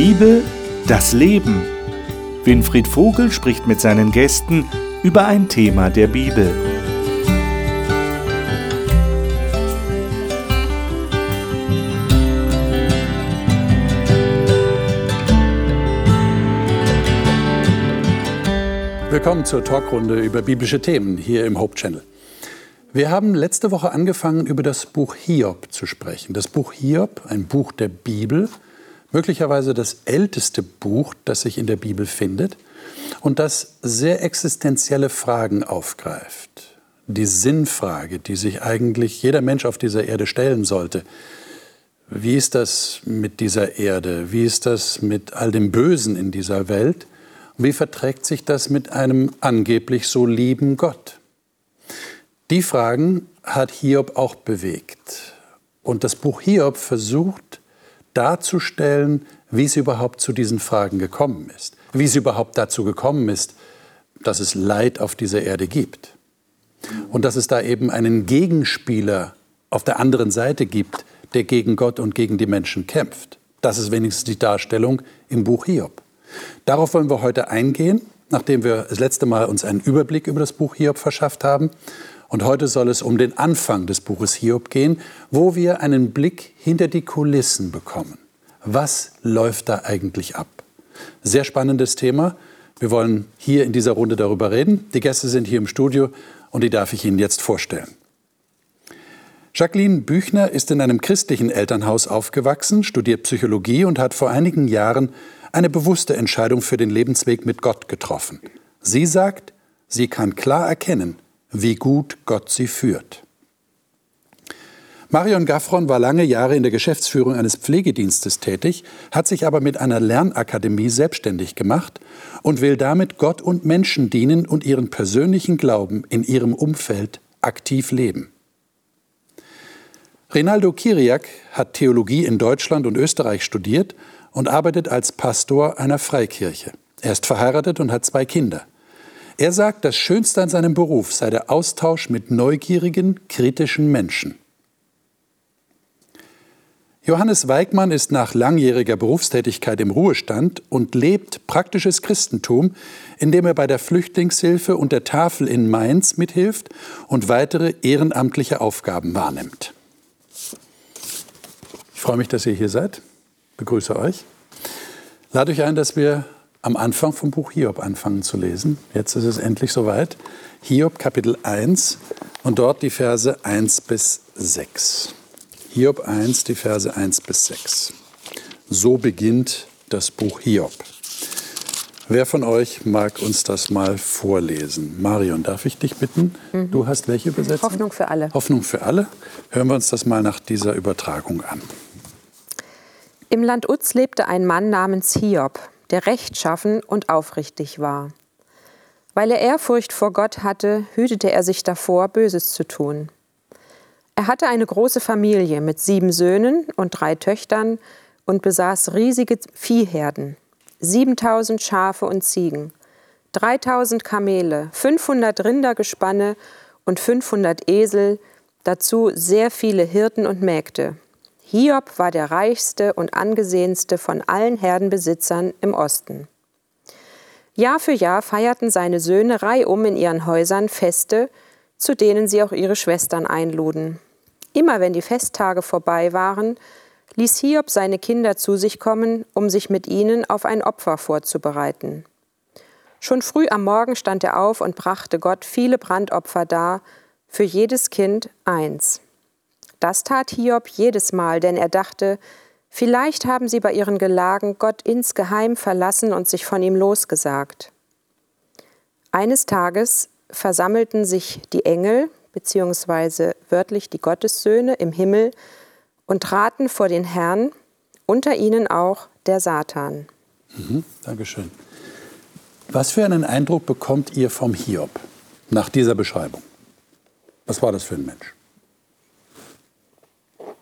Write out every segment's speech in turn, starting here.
Bibel, das Leben. Winfried Vogel spricht mit seinen Gästen über ein Thema der Bibel. Willkommen zur Talkrunde über biblische Themen hier im Hope Channel. Wir haben letzte Woche angefangen, über das Buch Hiob zu sprechen. Das Buch Hiob, ein Buch der Bibel, möglicherweise das älteste Buch, das sich in der Bibel findet und das sehr existenzielle Fragen aufgreift. Die Sinnfrage, die sich eigentlich jeder Mensch auf dieser Erde stellen sollte. Wie ist das mit dieser Erde? Wie ist das mit all dem Bösen in dieser Welt? Und wie verträgt sich das mit einem angeblich so lieben Gott? Die Fragen hat Hiob auch bewegt. Und das Buch Hiob versucht, darzustellen, wie es überhaupt zu diesen Fragen gekommen ist, wie es überhaupt dazu gekommen ist, dass es Leid auf dieser Erde gibt und dass es da eben einen Gegenspieler auf der anderen Seite gibt, der gegen Gott und gegen die Menschen kämpft. Das ist wenigstens die Darstellung im Buch Hiob. Darauf wollen wir heute eingehen, nachdem wir das letzte Mal uns einen Überblick über das Buch Hiob verschafft haben. Und heute soll es um den Anfang des Buches Hiob gehen, wo wir einen Blick hinter die Kulissen bekommen. Was läuft da eigentlich ab? Sehr spannendes Thema. Wir wollen hier in dieser Runde darüber reden. Die Gäste sind hier im Studio und die darf ich Ihnen jetzt vorstellen. Jacqueline Büchner ist in einem christlichen Elternhaus aufgewachsen, studiert Psychologie und hat vor einigen Jahren eine bewusste Entscheidung für den Lebensweg mit Gott getroffen. Sie sagt, sie kann klar erkennen, wie gut Gott sie führt. Marion Gaffron war lange Jahre in der Geschäftsführung eines Pflegedienstes tätig, hat sich aber mit einer Lernakademie selbstständig gemacht und will damit Gott und Menschen dienen und ihren persönlichen Glauben in ihrem Umfeld aktiv leben. Rinaldo Kiriak hat Theologie in Deutschland und Österreich studiert und arbeitet als Pastor einer Freikirche. Er ist verheiratet und hat zwei Kinder. Er sagt, das Schönste an seinem Beruf sei der Austausch mit neugierigen, kritischen Menschen. Johannes Weigmann ist nach langjähriger Berufstätigkeit im Ruhestand und lebt praktisches Christentum, indem er bei der Flüchtlingshilfe und der Tafel in Mainz mithilft und weitere ehrenamtliche Aufgaben wahrnimmt. Ich freue mich, dass ihr hier seid. Begrüße euch. Lade euch ein, dass wir am Anfang vom Buch Hiob anfangen zu lesen. Jetzt ist es endlich soweit. Hiob Kapitel 1 und dort die Verse 1 bis 6. Hiob 1, die Verse 1 bis 6. So beginnt das Buch Hiob. Wer von euch mag uns das mal vorlesen? Marion, darf ich dich bitten? Mhm. Du hast welche Übersetzung? Hoffnung für alle. Hoffnung für alle. Hören wir uns das mal nach dieser Übertragung an. Im Land Uz lebte ein Mann namens Hiob der rechtschaffen und aufrichtig war. Weil er Ehrfurcht vor Gott hatte, hütete er sich davor, Böses zu tun. Er hatte eine große Familie mit sieben Söhnen und drei Töchtern und besaß riesige Viehherden, 7000 Schafe und Ziegen, 3000 Kamele, 500 Rindergespanne und 500 Esel, dazu sehr viele Hirten und Mägde, Hiob war der reichste und angesehenste von allen Herdenbesitzern im Osten. Jahr für Jahr feierten seine Söhne reihum in ihren Häusern Feste, zu denen sie auch ihre Schwestern einluden. Immer wenn die Festtage vorbei waren, ließ Hiob seine Kinder zu sich kommen, um sich mit ihnen auf ein Opfer vorzubereiten. Schon früh am Morgen stand er auf und brachte Gott viele Brandopfer dar, für jedes Kind eins. Das tat Hiob jedes Mal, denn er dachte, vielleicht haben sie bei ihren Gelagen Gott insgeheim verlassen und sich von ihm losgesagt. Eines Tages versammelten sich die Engel, beziehungsweise wörtlich die Gottessöhne im Himmel, und traten vor den Herrn, unter ihnen auch der Satan. Mhm, Dankeschön. Was für einen Eindruck bekommt ihr vom Hiob nach dieser Beschreibung? Was war das für ein Mensch?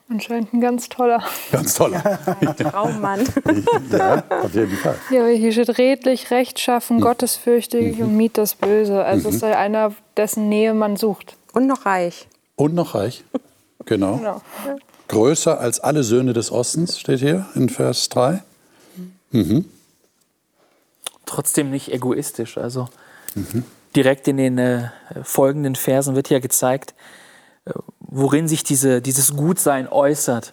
Anscheinend ein ganz toller. Ganz toller. Traummann. ja, auf jeden Fall. Ja, hier steht redlich, rechtschaffen, mhm. gottesfürchtig mhm. und miet das Böse. Also mhm. es sei einer, dessen Nähe man sucht. Und noch reich. Und noch reich. Genau. genau. Größer als alle Söhne des Ostens steht hier in Vers 3. Mhm. Trotzdem nicht egoistisch. Also mhm. direkt in den äh, folgenden Versen wird ja gezeigt, äh, worin sich diese, dieses Gutsein äußert.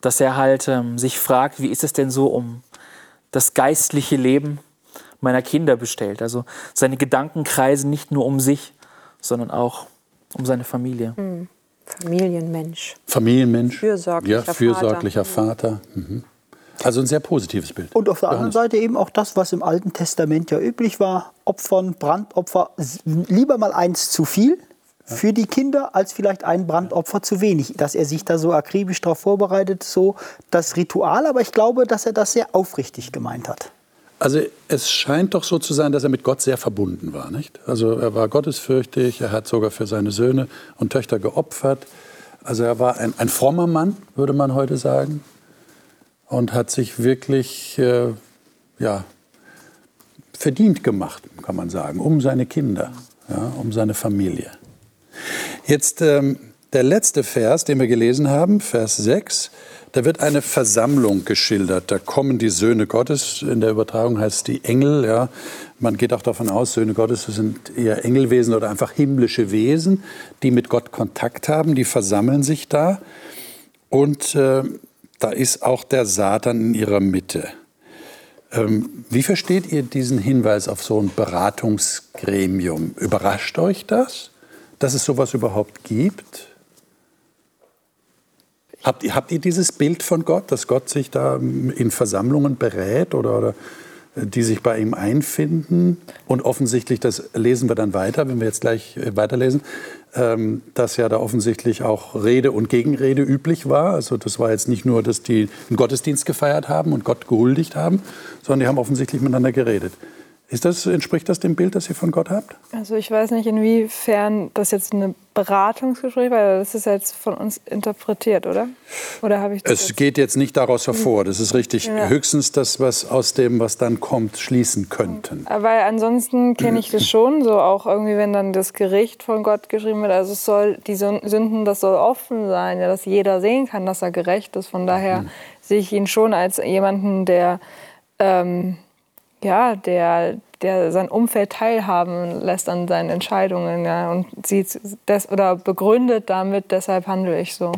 Dass er halt ähm, sich fragt, wie ist es denn so um das geistliche Leben meiner Kinder bestellt. Also seine Gedanken kreisen nicht nur um sich, sondern auch um seine Familie. Mhm. Familienmensch. Familienmensch. Fürsorglicher, ja, fürsorglicher Vater. Vater. Mhm. Also ein sehr positives Bild. Und auf der anderen Seite eben auch das, was im Alten Testament ja üblich war: Opfern, Brandopfer, lieber mal eins zu viel für die Kinder als vielleicht ein Brandopfer zu wenig. Dass er sich da so akribisch darauf vorbereitet, so das Ritual, aber ich glaube, dass er das sehr aufrichtig gemeint hat. Also es scheint doch so zu sein, dass er mit Gott sehr verbunden war, nicht? Also er war gottesfürchtig, er hat sogar für seine Söhne und Töchter geopfert. Also er war ein, ein frommer Mann, würde man heute sagen, und hat sich wirklich äh, ja, verdient gemacht, kann man sagen, um seine Kinder, ja, um seine Familie. Jetzt ähm, der letzte Vers, den wir gelesen haben, Vers 6. Da wird eine Versammlung geschildert. Da kommen die Söhne Gottes. In der Übertragung heißt es die Engel. Ja. Man geht auch davon aus, Söhne Gottes sind eher Engelwesen oder einfach himmlische Wesen, die mit Gott Kontakt haben. Die versammeln sich da. Und äh, da ist auch der Satan in ihrer Mitte. Ähm, wie versteht ihr diesen Hinweis auf so ein Beratungsgremium? Überrascht euch das, dass es sowas überhaupt gibt? Habt ihr, habt ihr dieses Bild von Gott, dass Gott sich da in Versammlungen berät oder, oder äh, die sich bei ihm einfinden? Und offensichtlich, das lesen wir dann weiter, wenn wir jetzt gleich äh, weiterlesen, ähm, dass ja da offensichtlich auch Rede und Gegenrede üblich war. Also das war jetzt nicht nur, dass die einen Gottesdienst gefeiert haben und Gott gehuldigt haben, sondern die haben offensichtlich miteinander geredet. Ist das, entspricht das dem Bild, das ihr von Gott habt? Also ich weiß nicht, inwiefern das jetzt ein Beratungsgespräch war, das ist jetzt von uns interpretiert, oder? Oder habe ich das Es jetzt geht jetzt nicht daraus hervor, das ist richtig. Ja. Höchstens das, was aus dem, was dann kommt, schließen könnten. Aber ansonsten kenne ich das schon, so auch irgendwie, wenn dann das Gericht von Gott geschrieben wird, also es soll, die Sünden, das soll offen sein, ja, dass jeder sehen kann, dass er gerecht ist. Von daher mhm. sehe ich ihn schon als jemanden, der... Ähm, ja, der, der sein Umfeld teilhaben lässt an seinen Entscheidungen ja, und sieht das oder begründet damit, deshalb handle ich so.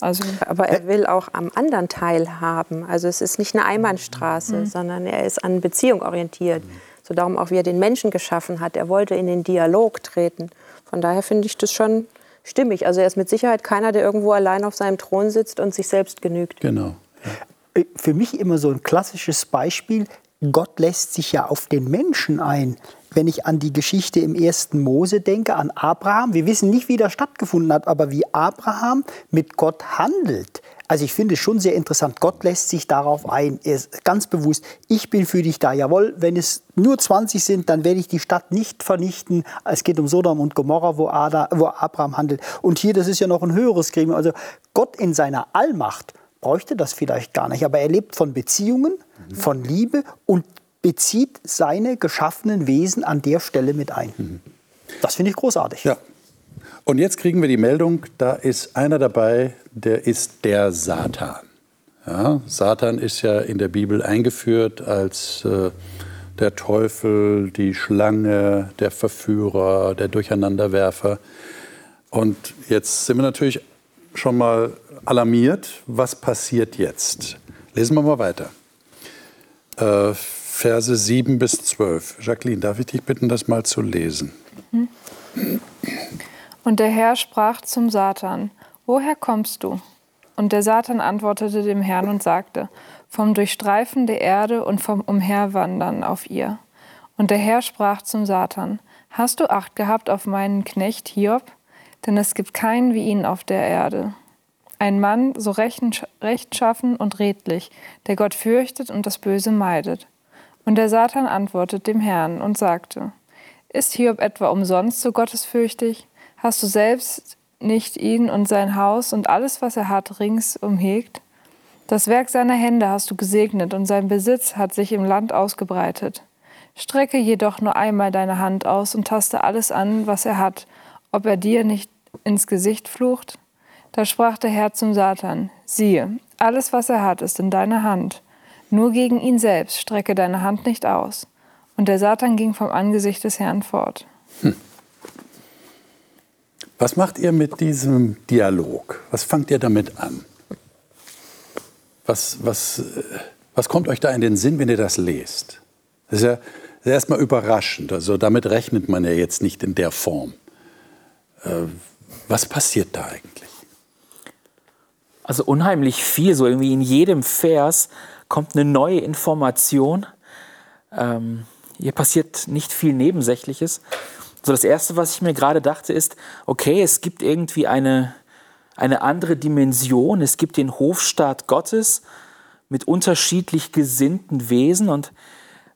Also, Aber er will auch am anderen teilhaben. Also es ist nicht eine Einbahnstraße, mhm. sondern er ist an Beziehung orientiert. So darum auch, wie er den Menschen geschaffen hat. Er wollte in den Dialog treten. Von daher finde ich das schon stimmig. Also er ist mit Sicherheit keiner, der irgendwo allein auf seinem Thron sitzt und sich selbst genügt. Genau. Ja. Für mich immer so ein klassisches Beispiel, Gott lässt sich ja auf den Menschen ein. Wenn ich an die Geschichte im ersten Mose denke, an Abraham, wir wissen nicht, wie das stattgefunden hat, aber wie Abraham mit Gott handelt. Also ich finde es schon sehr interessant. Gott lässt sich darauf ein. Er ist ganz bewusst, ich bin für dich da. Jawohl, wenn es nur 20 sind, dann werde ich die Stadt nicht vernichten. Es geht um Sodom und Gomorra, wo, Ada, wo Abraham handelt. Und hier, das ist ja noch ein höheres Gremium. Also Gott in seiner Allmacht bräuchte das vielleicht gar nicht. Aber er lebt von Beziehungen, mhm. von Liebe und bezieht seine geschaffenen Wesen an der Stelle mit ein. Mhm. Das finde ich großartig. Ja. Und jetzt kriegen wir die Meldung, da ist einer dabei, der ist der Satan. Ja, Satan ist ja in der Bibel eingeführt als äh, der Teufel, die Schlange, der Verführer, der Durcheinanderwerfer. Und jetzt sind wir natürlich schon mal alarmiert. Was passiert jetzt? Lesen wir mal weiter. Äh, Verse 7 bis 12. Jacqueline, darf ich dich bitten, das mal zu lesen? Und der Herr sprach zum Satan, Woher kommst du? Und der Satan antwortete dem Herrn und sagte, Vom Durchstreifen der Erde und vom Umherwandern auf ihr. Und der Herr sprach zum Satan, Hast du Acht gehabt auf meinen Knecht Hiob? Denn es gibt keinen wie ihn auf der Erde ein Mann so rechtschaffen und redlich, der Gott fürchtet und das Böse meidet. Und der Satan antwortet dem Herrn und sagte, Ist Hiob etwa umsonst so gottesfürchtig? Hast du selbst nicht ihn und sein Haus und alles, was er hat, rings umhegt? Das Werk seiner Hände hast du gesegnet und sein Besitz hat sich im Land ausgebreitet. Strecke jedoch nur einmal deine Hand aus und taste alles an, was er hat, ob er dir nicht ins Gesicht flucht? Da sprach der Herr zum Satan, siehe, alles, was er hat, ist in deiner Hand. Nur gegen ihn selbst strecke deine Hand nicht aus. Und der Satan ging vom Angesicht des Herrn fort. Hm. Was macht ihr mit diesem Dialog? Was fangt ihr damit an? Was, was, äh, was kommt euch da in den Sinn, wenn ihr das lest? Das ist ja, erstmal überraschend. Also damit rechnet man ja jetzt nicht in der Form. Äh, was passiert da eigentlich? Also unheimlich viel. So irgendwie in jedem Vers kommt eine neue Information. Ähm, hier passiert nicht viel Nebensächliches. So das Erste, was ich mir gerade dachte, ist, okay, es gibt irgendwie eine, eine andere Dimension. Es gibt den Hofstaat Gottes mit unterschiedlich gesinnten Wesen und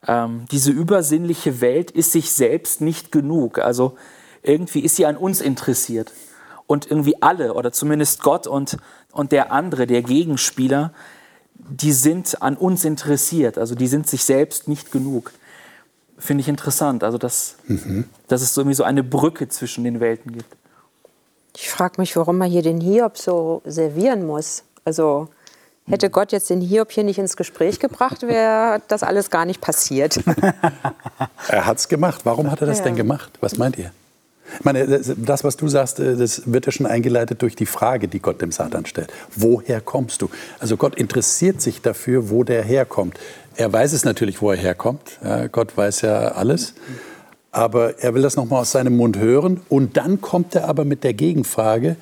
ähm, diese übersinnliche Welt ist sich selbst nicht genug. Also irgendwie ist sie an uns interessiert. Und irgendwie alle, oder zumindest Gott und, und der andere, der Gegenspieler, die sind an uns interessiert. Also die sind sich selbst nicht genug finde ich interessant. Also, dass, mhm. dass es irgendwie so eine Brücke zwischen den Welten gibt. Ich frage mich, warum man hier den Hiob so servieren muss. Also, hätte Gott jetzt den Hiob hier nicht ins Gespräch gebracht, wäre das alles gar nicht passiert. er hat es gemacht. Warum hat er das ja. denn gemacht? Was meint ihr? Ich meine, das, was du sagst, äh, das wird ja schon eingeleitet durch die Frage, die Gott dem Satan stellt. Woher kommst du? Also Gott interessiert sich dafür, wo der herkommt. Er weiß es natürlich, wo er herkommt. Ja, Gott weiß ja alles. Aber er will das nochmal aus seinem Mund hören. Und dann kommt er aber mit der Gegenfrage,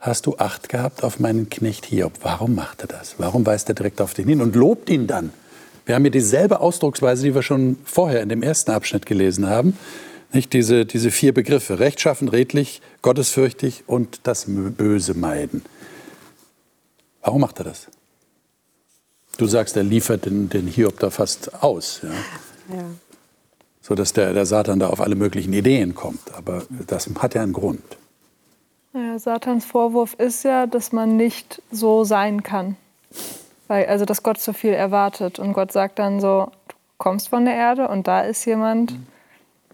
hast du Acht gehabt auf meinen Knecht Hiob? Warum macht er das? Warum weist er direkt auf den hin und lobt ihn dann? Wir haben hier dieselbe Ausdrucksweise, die wir schon vorher in dem ersten Abschnitt gelesen haben. Nicht diese, diese vier Begriffe, rechtschaffen, redlich, gottesfürchtig und das Böse meiden. Warum macht er das? Du sagst, er liefert den, den Hiob da fast aus. Ja? ja. So dass der, der Satan da auf alle möglichen Ideen kommt. Aber das hat ja einen Grund. Ja, Satans Vorwurf ist ja, dass man nicht so sein kann. Weil, also, dass Gott so viel erwartet. Und Gott sagt dann so: Du kommst von der Erde und da ist jemand,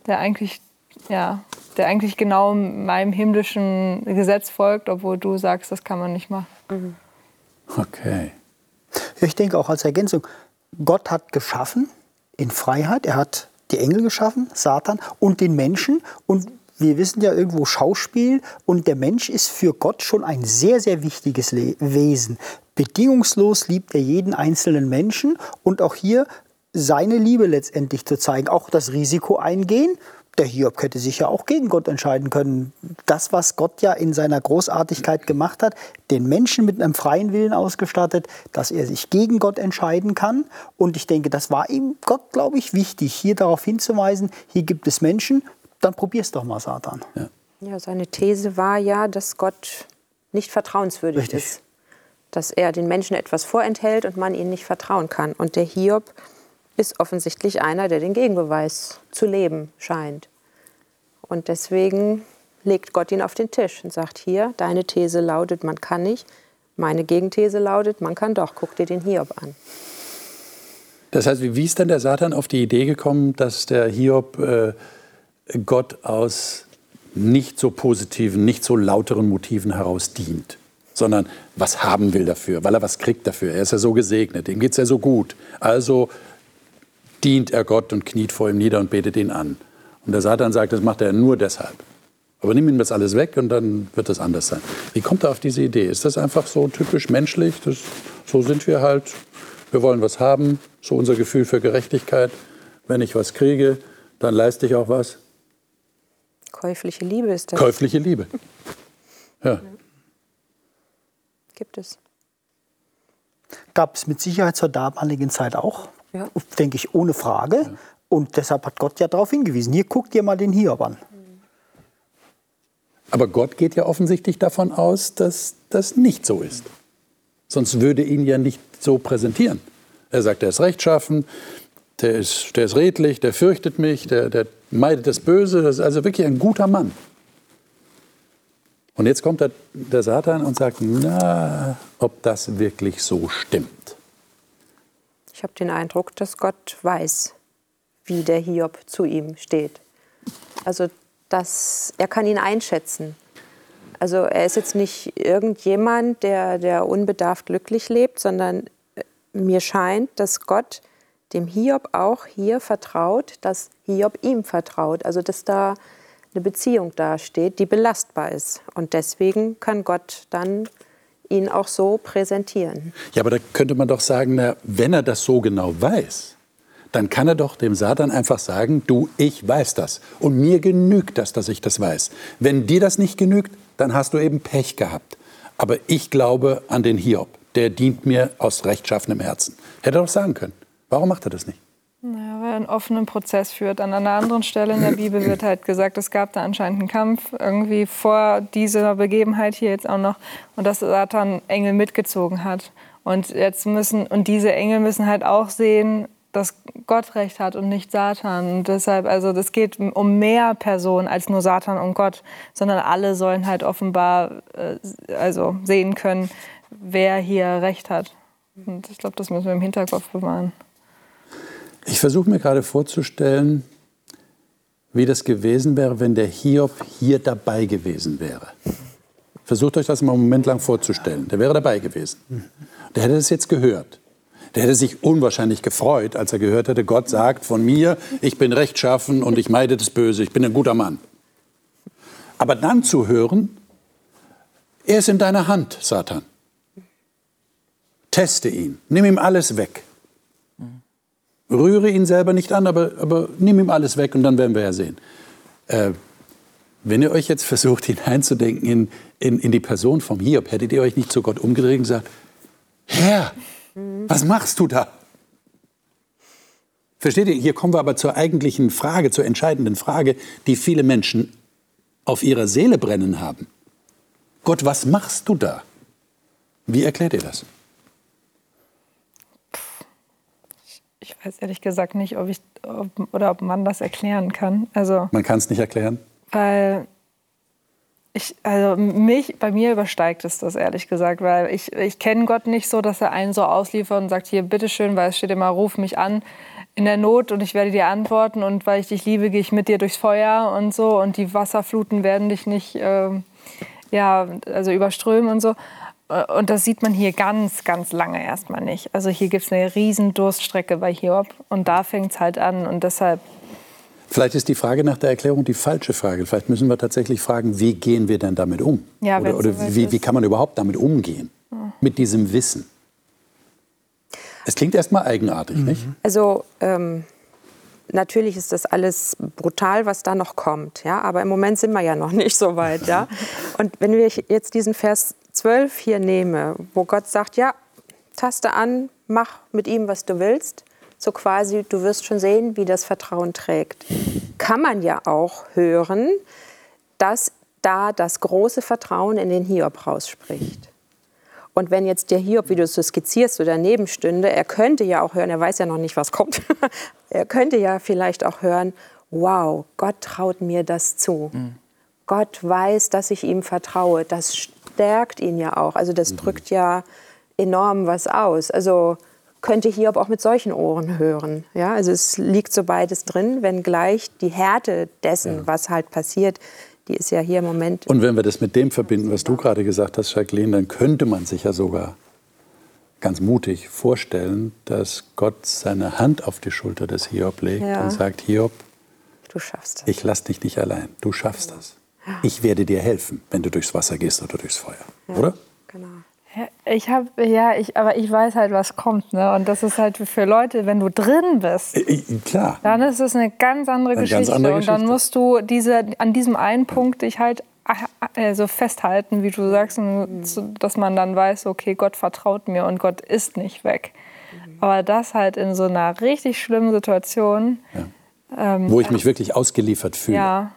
der eigentlich, ja, der eigentlich genau meinem himmlischen Gesetz folgt, obwohl du sagst, das kann man nicht machen. Mhm. Okay. Ich denke auch als Ergänzung, Gott hat geschaffen in Freiheit. Er hat die Engel geschaffen, Satan und den Menschen. Und wir wissen ja irgendwo Schauspiel und der Mensch ist für Gott schon ein sehr, sehr wichtiges Wesen. Bedingungslos liebt er jeden einzelnen Menschen und auch hier seine Liebe letztendlich zu zeigen, auch das Risiko eingehen der Hiob hätte sich ja auch gegen Gott entscheiden können. Das, was Gott ja in seiner Großartigkeit gemacht hat, den Menschen mit einem freien Willen ausgestattet, dass er sich gegen Gott entscheiden kann. Und ich denke, das war ihm Gott, glaube ich, wichtig, hier darauf hinzuweisen, hier gibt es Menschen, dann probier's doch mal, Satan. Ja, ja seine These war ja, dass Gott nicht vertrauenswürdig Richtig. ist. Dass er den Menschen etwas vorenthält und man ihnen nicht vertrauen kann. Und der Hiob ist offensichtlich einer, der den Gegenbeweis zu leben scheint. Und deswegen legt Gott ihn auf den Tisch und sagt, hier, deine These lautet, man kann nicht. Meine Gegenthese lautet, man kann doch. Guck dir den Hiob an. Das heißt, wie ist denn der Satan auf die Idee gekommen, dass der Hiob äh, Gott aus nicht so positiven, nicht so lauteren Motiven heraus dient? sondern was haben will dafür, weil er was kriegt dafür. Er ist ja so gesegnet, ihm geht es ja so gut. Also dient er Gott und kniet vor ihm nieder und betet ihn an. Und der Satan sagt, das macht er nur deshalb. Aber nimm ihm das alles weg und dann wird das anders sein. Wie kommt er auf diese Idee? Ist das einfach so typisch menschlich? Das, so sind wir halt. Wir wollen was haben, so unser Gefühl für Gerechtigkeit. Wenn ich was kriege, dann leiste ich auch was. Käufliche Liebe ist das. Käufliche Liebe. Ja. Gibt es. Gab es mit Sicherheit zur damaligen Zeit auch. Ja. Denke ich, ohne Frage. Und deshalb hat Gott ja darauf hingewiesen. Hier guckt ihr mal den Hiob an. Aber Gott geht ja offensichtlich davon aus, dass das nicht so ist. Sonst würde ihn ja nicht so präsentieren. Er sagt, er ist rechtschaffen, der ist, der ist redlich, der fürchtet mich, der, der meidet das Böse. Das ist also wirklich ein guter Mann. Und jetzt kommt der, der Satan und sagt, na, ob das wirklich so stimmt. Ich habe den Eindruck, dass Gott weiß, wie der Hiob zu ihm steht. Also dass er kann ihn einschätzen. Also er ist jetzt nicht irgendjemand, der, der unbedarft glücklich lebt, sondern mir scheint, dass Gott dem Hiob auch hier vertraut, dass Hiob ihm vertraut. Also dass da eine Beziehung dasteht, die belastbar ist. Und deswegen kann Gott dann ihn auch so präsentieren. Ja, aber da könnte man doch sagen, na, wenn er das so genau weiß, dann kann er doch dem Satan einfach sagen, du, ich weiß das. Und mir genügt das, dass ich das weiß. Wenn dir das nicht genügt, dann hast du eben Pech gehabt. Aber ich glaube an den Hiob. Der dient mir aus rechtschaffenem Herzen. Hätte er doch sagen können. Warum macht er das nicht? Einen offenen Prozess führt. An einer anderen Stelle in der Bibel wird halt gesagt, es gab da anscheinend einen Kampf irgendwie vor dieser Begebenheit hier jetzt auch noch und dass Satan Engel mitgezogen hat. Und jetzt müssen, und diese Engel müssen halt auch sehen, dass Gott recht hat und nicht Satan. Und deshalb, also das geht um mehr Personen als nur Satan und Gott, sondern alle sollen halt offenbar äh, also sehen können, wer hier recht hat. Und ich glaube, das müssen wir im Hinterkopf bewahren. Ich versuche mir gerade vorzustellen, wie das gewesen wäre, wenn der Hiob hier dabei gewesen wäre. Versucht euch das mal einen Moment lang vorzustellen. Der wäre dabei gewesen. Der hätte das jetzt gehört. Der hätte sich unwahrscheinlich gefreut, als er gehört hätte, Gott sagt von mir, ich bin rechtschaffen und ich meide das Böse, ich bin ein guter Mann. Aber dann zu hören, er ist in deiner Hand, Satan. Teste ihn, nimm ihm alles weg. Rühre ihn selber nicht an, aber, aber nimm ihm alles weg und dann werden wir ja sehen. Äh, wenn ihr euch jetzt versucht hineinzudenken in, in, in die Person vom Hiob, hättet ihr euch nicht zu Gott umgedreht und gesagt, Herr, was machst du da? Versteht ihr? Hier kommen wir aber zur eigentlichen Frage, zur entscheidenden Frage, die viele Menschen auf ihrer Seele brennen haben. Gott, was machst du da? Wie erklärt ihr das? Weiß ehrlich gesagt nicht, ob ich ob, oder ob man das erklären kann. Also, Man kann es nicht erklären. weil ich, also mich, bei mir übersteigt es das ehrlich gesagt, weil ich, ich kenne Gott nicht so, dass er einen so ausliefert und sagt, hier, bitteschön, weil es steht immer, ruf mich an in der Not und ich werde dir antworten und weil ich dich liebe, gehe ich mit dir durchs Feuer und so und die Wasserfluten werden dich nicht, ähm, ja, also überströmen und so. Und das sieht man hier ganz, ganz lange erstmal nicht. Also hier gibt es eine riesen Durststrecke bei Hiob und da fängt es halt an und deshalb Vielleicht ist die Frage nach der Erklärung die falsche Frage. Vielleicht müssen wir tatsächlich fragen, wie gehen wir denn damit um? Ja, oder oder soweit wie, wie kann man überhaupt damit umgehen? Mit diesem Wissen. Es klingt erstmal eigenartig, nicht? Also ähm, natürlich ist das alles brutal, was da noch kommt. Ja? Aber im Moment sind wir ja noch nicht so weit. Ja? Und wenn wir jetzt diesen Vers 12 hier nehme, wo Gott sagt, ja, taste an, mach mit ihm, was du willst, so quasi, du wirst schon sehen, wie das Vertrauen trägt, kann man ja auch hören, dass da das große Vertrauen in den Hiob rausspricht. Und wenn jetzt der Hiob, wie du es so skizzierst, so daneben stünde, er könnte ja auch hören, er weiß ja noch nicht, was kommt, er könnte ja vielleicht auch hören, wow, Gott traut mir das zu. Gott weiß, dass ich ihm vertraue. Das stärkt ihn ja auch. Also das drückt ja enorm was aus. Also könnte Hiob auch mit solchen Ohren hören. Ja, also es liegt so beides drin, wenngleich die Härte dessen, was halt passiert, die ist ja hier im Moment Und wenn wir das mit dem verbinden, was du gerade gesagt hast, Jacqueline, dann könnte man sich ja sogar ganz mutig vorstellen, dass Gott seine Hand auf die Schulter des Hiob legt Ja. und sagt, Hiob, Du schaffst das. ich lass dich nicht allein, du schaffst das. Ich werde dir helfen, wenn du durchs Wasser gehst oder durchs Feuer. Oder? Genau. Ja, Ich habe, ja, ich, aber ich weiß halt, was kommt. Ne? Und das ist halt für Leute, wenn du drin bist, Äh, Klar. dann ist es eine ganz andere Eine Geschichte. ganz andere Und dann Geschichte. musst du diese, an diesem einen Punkt dich halt äh, so festhalten, wie du sagst, dass man dann weiß, okay, Gott vertraut mir und Gott ist nicht weg. Aber das halt in so einer richtig schlimmen Situation, Wo ich mich wirklich ausgeliefert fühle. ja,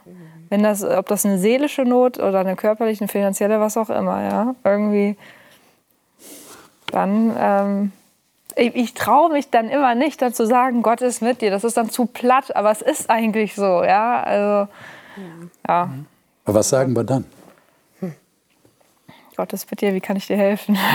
wenn das, ob das eine seelische Not oder eine körperliche, eine finanzielle, was auch immer, ja, irgendwie, dann, ähm, ich, ich traue mich dann immer nicht, dann zu sagen, Gott ist mit dir. Das ist dann zu platt, aber es ist eigentlich so, ja, also, ja, Aber was sagen wir dann? Gott ist mit dir, wie kann ich dir helfen?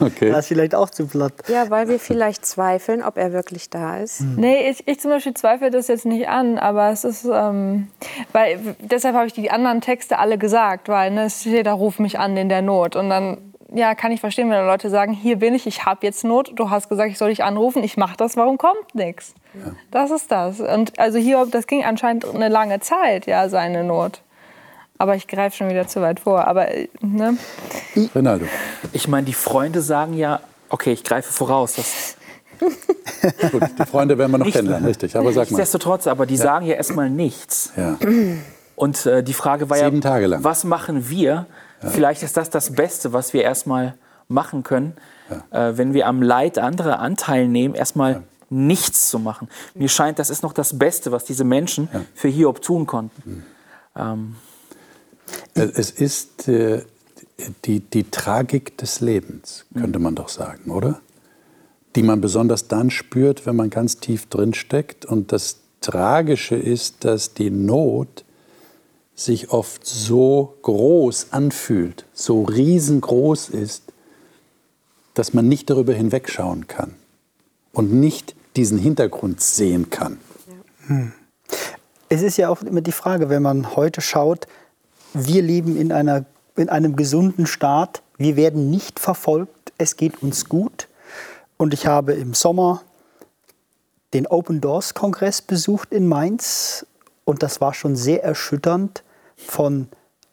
Okay. Das ist vielleicht auch zu platt. Ja, weil wir vielleicht zweifeln, ob er wirklich da ist. Nee, ich, ich zum Beispiel zweifle das jetzt nicht an, aber es ist, ähm, weil deshalb habe ich die anderen Texte alle gesagt, weil ne, es steht da, ruf mich an in der Not. Und dann ja, kann ich verstehen, wenn Leute sagen, hier bin ich, ich habe jetzt Not, du hast gesagt, ich soll dich anrufen, ich mache das, warum kommt nichts? Ja. Das ist das. Und also hier, das ging anscheinend eine lange Zeit, ja, seine Not. Aber ich greife schon wieder zu weit vor. Aber, ne? Ronaldo. Ich meine, die Freunde sagen ja, okay, ich greife voraus. Das Gut, die Freunde werden wir noch kennenlernen, richtig. Aber sag mal. Nichtsdestotrotz, aber die ja. sagen ja erstmal nichts. Ja. Und äh, die Frage war Sieben ja, Tage lang. was machen wir? Ja. Vielleicht ist das das Beste, was wir erstmal machen können, ja. äh, wenn wir am Leid anderer Anteil nehmen, erstmal nichts zu machen. Mir scheint, das ist noch das Beste, was diese Menschen für Hiob tun konnten. Mhm. Ähm. Es ist äh, die, die Tragik des Lebens, könnte man doch sagen, oder? Die man besonders dann spürt, wenn man ganz tief drin steckt. Und das Tragische ist, dass die Not sich oft so groß anfühlt, so riesengroß ist, dass man nicht darüber hinwegschauen kann und nicht diesen Hintergrund sehen kann. Hm. Es ist ja auch immer die Frage, wenn man heute schaut, wir leben in, einer, in einem gesunden Staat, wir werden nicht verfolgt, es geht uns gut. Und ich habe im Sommer den Open Doors Kongress besucht in Mainz. Und das war schon sehr erschütternd von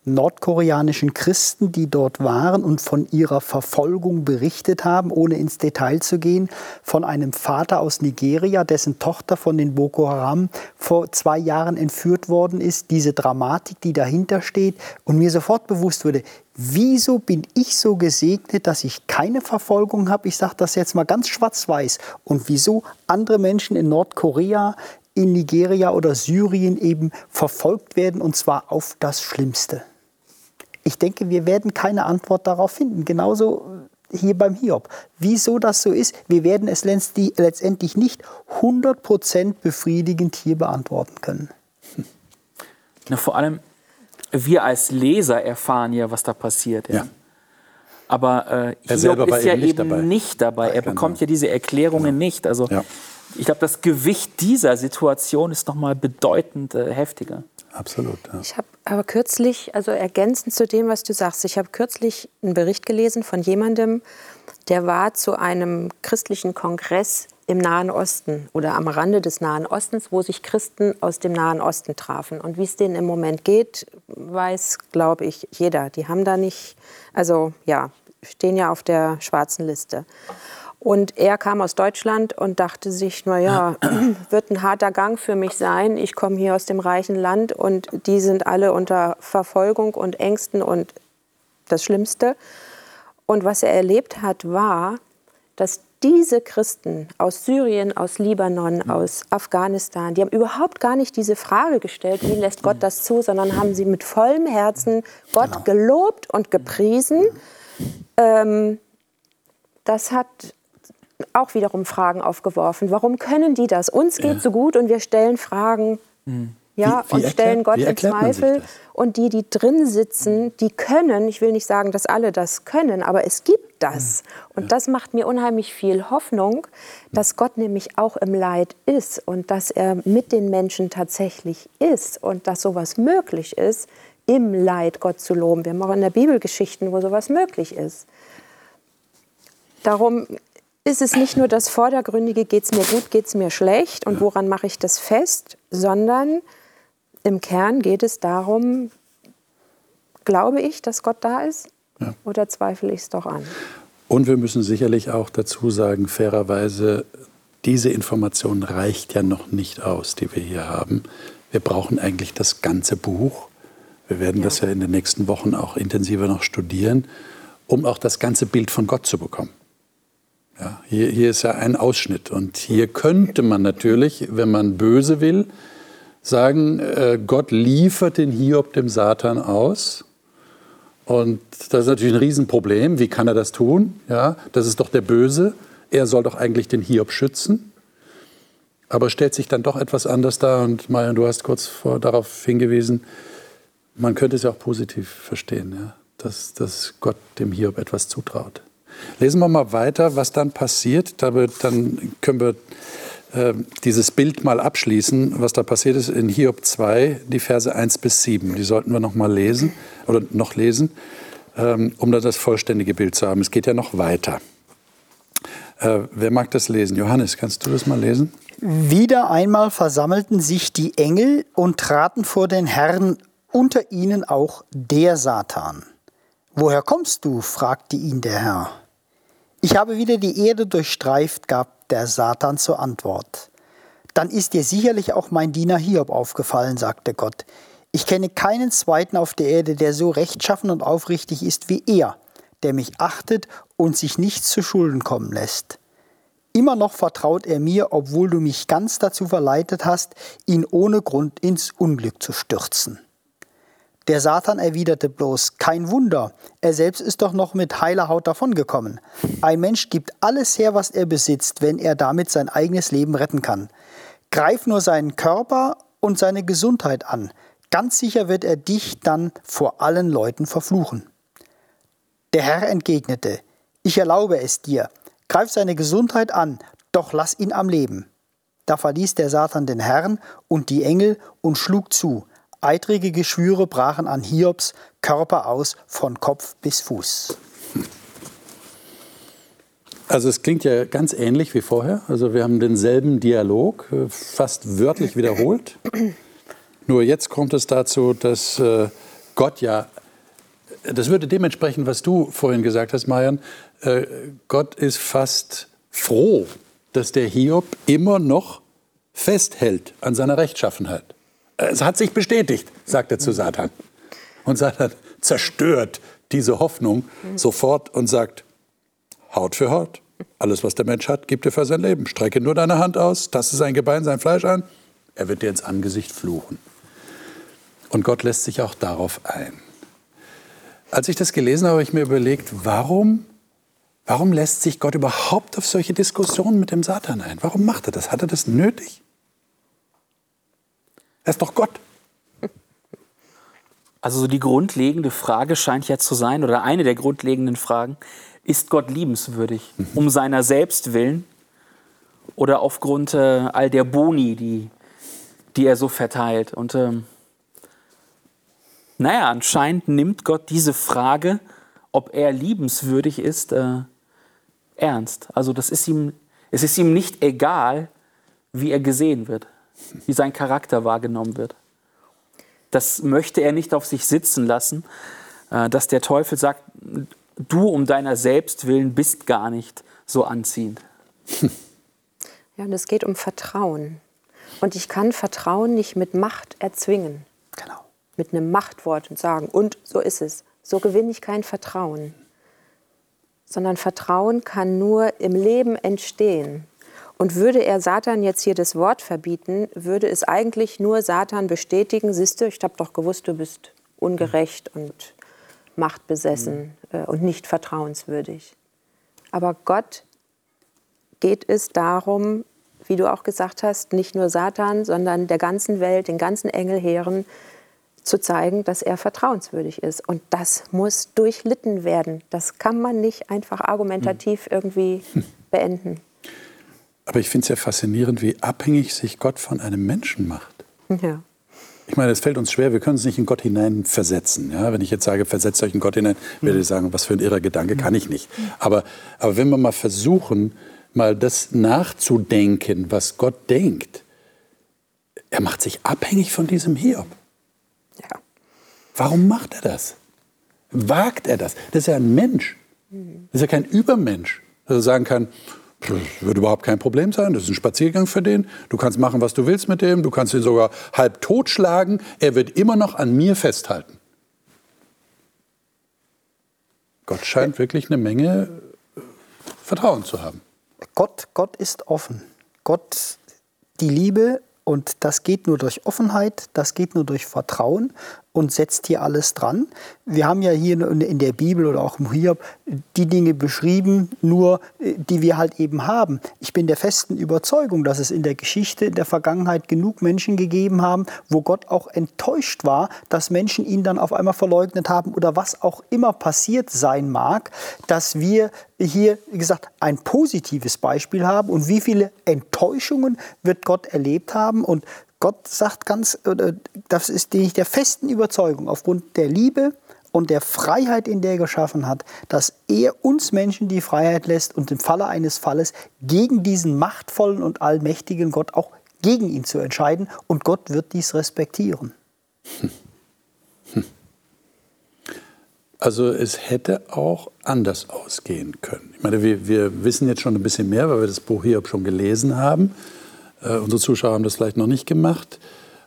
nordkoreanischen Christen, die dort waren und von ihrer Verfolgung berichtet haben, ohne ins Detail zu gehen, von einem Vater aus Nigeria, dessen Tochter von den Boko Haram vor zwei Jahren entführt worden ist, diese Dramatik, die dahinter steht und mir sofort bewusst wurde, wieso bin ich so gesegnet, dass ich keine Verfolgung habe? Ich sage das jetzt mal ganz schwarz-weiß. Und wieso andere Menschen in Nordkorea, in Nigeria oder Syrien eben verfolgt werden und zwar auf das Schlimmste. Ich denke, wir werden keine Antwort darauf finden. Genauso hier beim Hiob. Wieso das so ist, wir werden es letztendlich nicht 100% befriedigend hier beantworten können. Na, vor allem, wir als Leser erfahren ja, was da passiert. Ja. ja. Aber äh, Hiob ist ja eben nicht dabei. Nicht dabei. Er genau. bekommt ja diese Erklärungen genau. nicht. Also ja ich glaube, das Gewicht dieser Situation ist noch mal bedeutend äh, heftiger. Absolut. Ja. Ich habe aber kürzlich, also ergänzend zu dem, was du sagst, ich habe kürzlich einen Bericht gelesen von jemandem, der war zu einem christlichen Kongress im Nahen Osten oder am Rande des Nahen Ostens, wo sich Christen aus dem Nahen Osten trafen. Und wie es denen im Moment geht, weiß, glaube ich, jeder. Die haben da nicht, also ja, stehen ja auf der schwarzen Liste. Und er kam aus Deutschland und dachte sich, naja, wird ein harter Gang für mich sein. Ich komme hier aus dem reichen Land und die sind alle unter Verfolgung und Ängsten und das Schlimmste. Und was er erlebt hat, war, dass diese Christen aus Syrien, aus Libanon, aus Afghanistan, die haben überhaupt gar nicht diese Frage gestellt, wie lässt Gott das zu, sondern haben sie mit vollem Herzen Gott gelobt und gepriesen. Ähm, das hat auch wiederum Fragen aufgeworfen. Warum können die das? Uns geht ja. so gut und wir stellen Fragen. Mhm. Ja, wie, wie und erklärt, stellen Gott in Zweifel. Und die, die drin sitzen, die können, ich will nicht sagen, dass alle das können, aber es gibt das. Und ja. das macht mir unheimlich viel Hoffnung, dass Gott nämlich auch im Leid ist und dass er mit den Menschen tatsächlich ist und dass sowas möglich ist, im Leid Gott zu loben. Wir haben auch in der Bibel Geschichten, wo sowas möglich ist. Darum ist es nicht nur das Vordergründige, geht es mir gut, geht es mir schlecht und woran mache ich das fest, sondern im Kern geht es darum, glaube ich, dass Gott da ist ja. oder zweifle ich es doch an? Und wir müssen sicherlich auch dazu sagen, fairerweise, diese Information reicht ja noch nicht aus, die wir hier haben. Wir brauchen eigentlich das ganze Buch. Wir werden ja. das ja in den nächsten Wochen auch intensiver noch studieren, um auch das ganze Bild von Gott zu bekommen. Ja, hier, hier ist ja ein Ausschnitt. Und hier könnte man natürlich, wenn man böse will, sagen, äh, Gott liefert den Hiob dem Satan aus. Und das ist natürlich ein Riesenproblem. Wie kann er das tun? Ja, das ist doch der Böse. Er soll doch eigentlich den Hiob schützen. Aber stellt sich dann doch etwas anders dar. Und Marian, du hast kurz vor, darauf hingewiesen, man könnte es ja auch positiv verstehen, ja? dass, dass Gott dem Hiob etwas zutraut. Lesen wir mal weiter, was dann passiert. Dann können wir äh, dieses Bild mal abschließen, was da passiert ist in Hiob 2, die Verse 1 bis 7. Die sollten wir noch mal lesen oder noch lesen. ähm, um da das vollständige Bild zu haben. Es geht ja noch weiter. Äh, wer mag das lesen? Johannes, kannst du das mal lesen? Wieder einmal versammelten sich die Engel und traten vor den Herrn, unter ihnen auch der Satan. Woher kommst du? fragte ihn der Herr. Ich habe wieder die Erde durchstreift, gab der Satan zur Antwort. Dann ist dir sicherlich auch mein Diener Hiob aufgefallen, sagte Gott. Ich kenne keinen zweiten auf der Erde, der so rechtschaffen und aufrichtig ist wie er, der mich achtet und sich nichts zu Schulden kommen lässt. Immer noch vertraut er mir, obwohl du mich ganz dazu verleitet hast, ihn ohne Grund ins Unglück zu stürzen. Der Satan erwiderte bloß, kein Wunder, er selbst ist doch noch mit heiler Haut davongekommen. Ein Mensch gibt alles her, was er besitzt, wenn er damit sein eigenes Leben retten kann. Greif nur seinen Körper und seine Gesundheit an. Ganz sicher wird er dich dann vor allen Leuten verfluchen. Der Herr entgegnete, ich erlaube es dir, greif seine Gesundheit an, doch lass ihn am Leben. Da verließ der Satan den Herrn und die Engel und schlug zu. Eitrige Geschwüre brachen an Hiobs Körper aus von Kopf bis Fuß. Also es klingt ja ganz ähnlich wie vorher. Also wir haben denselben Dialog, äh, fast wörtlich wiederholt. Nur jetzt kommt es dazu, dass äh, Gott ja, das würde dementsprechend, was du vorhin gesagt hast, Marian, äh, Gott ist fast froh, dass der Hiob immer noch festhält an seiner Rechtschaffenheit es hat sich bestätigt, sagt er zu Satan. Und Satan zerstört diese Hoffnung sofort und sagt, Haut für Haut. Alles, was der Mensch hat, gibt er für sein Leben. Strecke nur deine Hand aus, taste sein Gebein, sein Fleisch an. Er wird dir ins Angesicht fluchen. Und Gott lässt sich auch darauf ein. Als ich das gelesen habe, habe ich mir überlegt, warum, warum lässt sich Gott überhaupt auf solche Diskussionen mit dem Satan ein? Warum macht er das? Hat er das nötig? Er ist doch Gott. Also die grundlegende Frage scheint ja zu sein, oder eine der grundlegenden Fragen, ist Gott liebenswürdig? Mhm. Um seiner selbst willen oder aufgrund äh, all der Boni, die, die er so verteilt? Und ähm, naja, anscheinend nimmt Gott diese Frage, ob er liebenswürdig ist, äh, ernst. Also das ist ihm, es ist ihm nicht egal, wie er gesehen wird wie sein Charakter wahrgenommen wird. Das möchte er nicht auf sich sitzen lassen, äh, dass der Teufel sagt, du um deiner selbst willen bist gar nicht so anziehend. Ja, und es geht um Vertrauen. Und ich kann Vertrauen nicht mit Macht erzwingen. Genau. Mit einem Machtwort und sagen, und so ist es. So gewinne ich kein Vertrauen. Sondern Vertrauen kann nur im Leben entstehen. Und würde er Satan jetzt hier das Wort verbieten, würde es eigentlich nur Satan bestätigen, siehst du, ich habe doch gewusst, du bist ungerecht und machtbesessen mhm. äh, und nicht vertrauenswürdig. Aber Gott geht es darum, wie du auch gesagt hast, nicht nur Satan, sondern der ganzen Welt, den ganzen Engelheeren zu zeigen, dass er vertrauenswürdig ist. Und das muss durchlitten werden. Das kann man nicht einfach argumentativ mhm. irgendwie beenden. Aber ich finde es ja faszinierend, wie abhängig sich Gott von einem Menschen macht. Ja. Ich meine, es fällt uns schwer, wir können uns nicht in Gott hinein versetzen. Ja? Wenn ich jetzt sage, versetzt euch in Gott hinein, werde ich sagen, was für ein irrer Gedanke, kann ich nicht. Aber, aber wenn wir mal versuchen, mal das nachzudenken, was Gott denkt, er macht sich abhängig von diesem Hiob. Ja. Warum macht er das? Wagt er das? Das ist ja ein Mensch. Das ist ja kein Übermensch, der sagen kann, das wird überhaupt kein Problem sein. Das ist ein Spaziergang für den. Du kannst machen, was du willst mit dem. Du kannst ihn sogar halb totschlagen. Er wird immer noch an mir festhalten. Gott scheint wirklich eine Menge äh, Vertrauen zu haben. Gott, Gott ist offen. Gott, die Liebe und das geht nur durch Offenheit, das geht nur durch Vertrauen und setzt hier alles dran. Wir haben ja hier in der Bibel oder auch im Hiob die Dinge beschrieben, nur äh, die wir halt eben haben. Ich bin der festen Überzeugung, dass es in der Geschichte in der Vergangenheit genug Menschen gegeben haben, wo Gott auch enttäuscht war, dass Menschen ihn dann auf einmal verleugnet haben oder was auch immer passiert sein mag, dass wir hier, wie gesagt, ein positives Beispiel haben und wie viele Enttäuschungen wird Gott erlebt haben und Gott sagt ganz, das ist ich der festen Überzeugung, aufgrund der Liebe und der Freiheit, in der er geschaffen hat, dass er uns Menschen die Freiheit lässt und im Falle eines Falles gegen diesen machtvollen und allmächtigen Gott auch gegen ihn zu entscheiden. Und Gott wird dies respektieren. Also es hätte auch anders ausgehen können. Ich meine, wir, wir wissen jetzt schon ein bisschen mehr, weil wir das Buch Hiob schon gelesen haben. Äh, unsere Zuschauer haben das vielleicht noch nicht gemacht.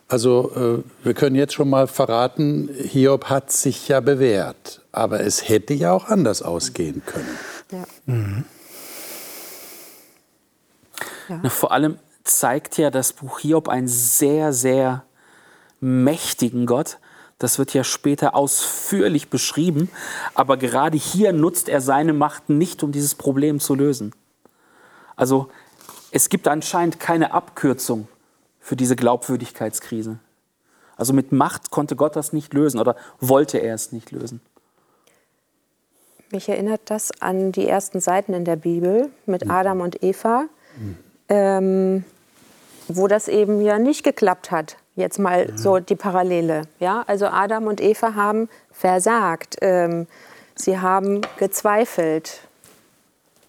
Also äh, wir können jetzt schon mal verraten, Hiob hat sich ja bewährt. Aber es hätte ja auch anders ausgehen können. Ja. Mhm. Ja. Na, vor allem zeigt ja das Buch Hiob einen sehr, sehr mächtigen Gott. Das wird ja später ausführlich beschrieben. Aber gerade hier nutzt er seine Macht nicht, um dieses Problem zu lösen. Also es gibt anscheinend keine Abkürzung für diese Glaubwürdigkeitskrise. Also mit Macht konnte Gott das nicht lösen oder wollte er es nicht lösen. Mich erinnert das an die ersten Seiten in der Bibel mit Adam und Eva. Mhm. Ähm, wo das eben ja nicht geklappt hat. Jetzt mal mhm. so die Parallele. Ja? Also Adam und Eva haben versagt. Ähm, sie haben gezweifelt.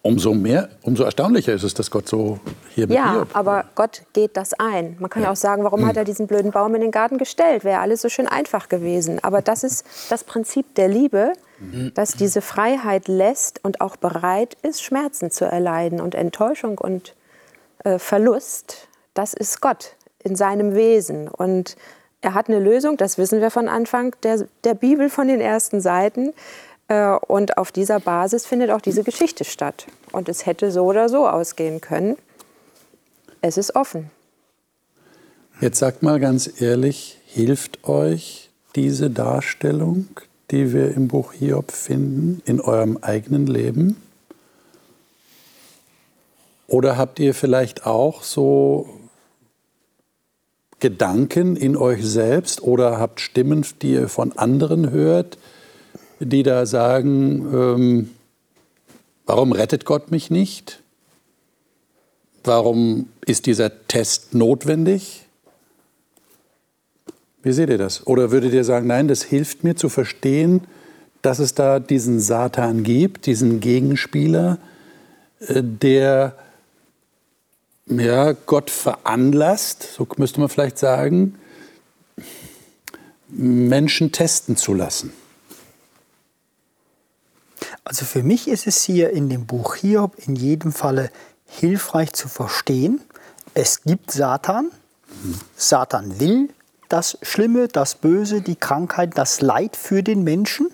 Umso mehr, umso erstaunlicher ist es, dass Gott so hier Ja, Hiob. aber Gott geht das ein. Man kann ja auch sagen, warum mhm. hat er diesen blöden Baum in den Garten gestellt? Wäre alles so schön einfach gewesen. Aber das ist das Prinzip der Liebe, mhm. dass diese Freiheit lässt und auch bereit ist, Schmerzen zu erleiden und Enttäuschung und äh, Verlust das ist Gott in seinem Wesen. Und er hat eine Lösung, das wissen wir von Anfang der, der Bibel, von den ersten Seiten. Äh, und auf dieser Basis findet auch diese Geschichte statt. Und es hätte so oder so ausgehen können. Es ist offen. Jetzt sagt mal ganz ehrlich, hilft euch diese Darstellung, die wir im Buch Hiob finden, in eurem eigenen Leben? Oder habt ihr vielleicht auch so Gedanken in euch selbst oder habt Stimmen, die ihr von anderen hört, die da sagen, ähm, warum rettet Gott mich nicht? Warum ist dieser Test notwendig? Wie seht ihr das? Oder würdet ihr sagen, nein, das hilft mir zu verstehen, dass es da diesen Satan gibt, diesen Gegenspieler, äh, der ja, Gott veranlasst, so müsste man vielleicht sagen, Menschen testen zu lassen? Also für mich ist es hier in dem Buch Hiob in jedem Falle hilfreich zu verstehen, es gibt Satan. Satan will das Schlimme, das Böse, die Krankheit, das Leid für den Menschen.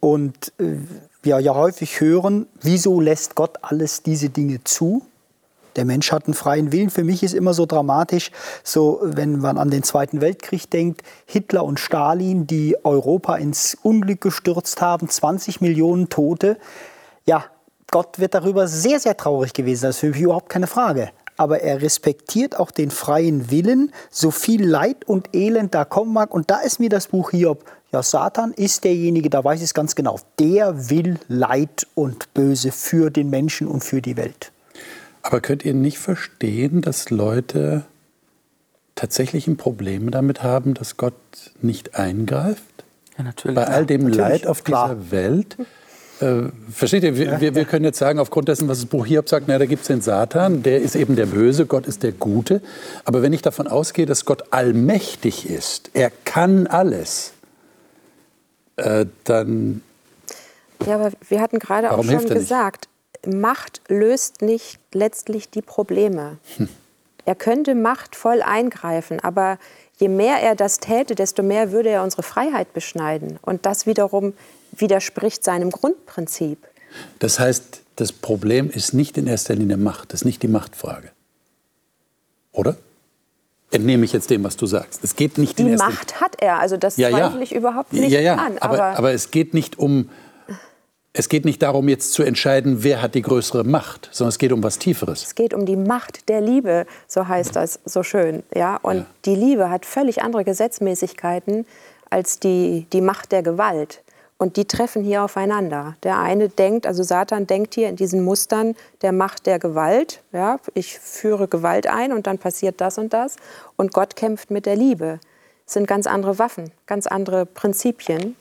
Und äh, wir ja häufig hören, wieso lässt Gott alles diese Dinge zu? Der Mensch hat einen freien Willen. Für mich ist immer so dramatisch, so wenn man an den Zweiten Weltkrieg denkt, Hitler und Stalin, die Europa ins Unglück gestürzt haben, 20 Millionen Tote. Ja, Gott wird darüber sehr, sehr traurig gewesen. Das ist für mich überhaupt keine Frage. Aber er respektiert auch den freien Willen, so viel Leid und Elend da kommen mag. Und da ist mir das Buch Hiob ja, Satan ist derjenige, da weiß ich es ganz genau, der will Leid und Böse für den Menschen und für die Welt. Aber könnt ihr nicht verstehen, dass Leute tatsächlich ein Problem damit haben, dass Gott nicht eingreift? Ja, natürlich. Bei all dem natürlich, Leid auf klar. dieser Welt. Äh, versteht ihr, wir, wir, wir, können jetzt sagen, aufgrund dessen, was das Buch Hiob sagt, na, da gibt es den Satan, der ist eben der Böse, Gott ist der Gute. Aber wenn ich davon ausgehe, dass Gott allmächtig ist, er kann alles, äh, dann. Ja, aber wir hatten gerade auch schon gesagt, Macht löst nicht letztlich die Probleme. Hm. Er könnte machtvoll eingreifen, aber je mehr er das täte, desto mehr würde er unsere Freiheit beschneiden. Und das wiederum widerspricht seinem Grundprinzip. Das heißt, das Problem ist nicht in erster Linie Macht, das ist nicht die Machtfrage. Oder? Entnehme ich jetzt dem, was du sagst. Es geht nicht die in erster Macht hat er, also das ja, zweifle ich überhaupt nicht ja, ja. an. Aber, aber, aber es geht nicht um es geht nicht darum, jetzt zu entscheiden, wer hat die größere Macht, sondern es geht um was Tieferes. Es geht um die Macht der Liebe, so heißt das so schön. Ja? Und ja. die Liebe hat völlig andere Gesetzmäßigkeiten als die, die Macht der Gewalt. Und die treffen hier aufeinander. Der eine denkt, also Satan denkt hier in diesen Mustern der Macht der Gewalt. Ja, ich führe Gewalt ein und dann passiert das und das. Und Gott kämpft mit der Liebe. Es sind ganz andere Waffen, ganz andere Prinzipien.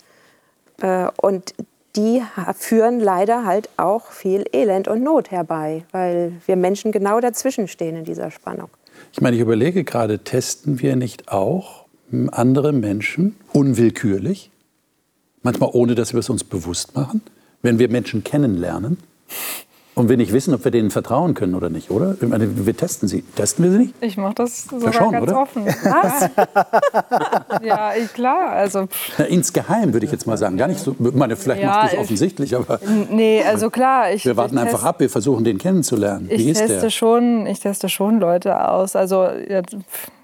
Äh, und die führen leider halt auch viel Elend und Not herbei, weil wir Menschen genau dazwischen stehen in dieser Spannung. Ich meine, ich überlege gerade, testen wir nicht auch andere Menschen unwillkürlich, manchmal ohne dass wir es uns bewusst machen, wenn wir Menschen kennenlernen? Und wir nicht wissen, ob wir denen vertrauen können oder nicht, oder? Ich meine, wir testen sie. Testen wir sie nicht? Ich mache das sogar schon, ganz oder? offen. Was? ja, ich, klar. Also, Na, insgeheim würde ich jetzt mal sagen. Gar nicht so, meine, vielleicht Ja, machst du es ich- offensichtlich, aber nee, also klar. Ich, wir warten ich einfach ab, wir versuchen den kennenzulernen. Wie Ich ist teste der? schon, ich teste schon Leute aus. Also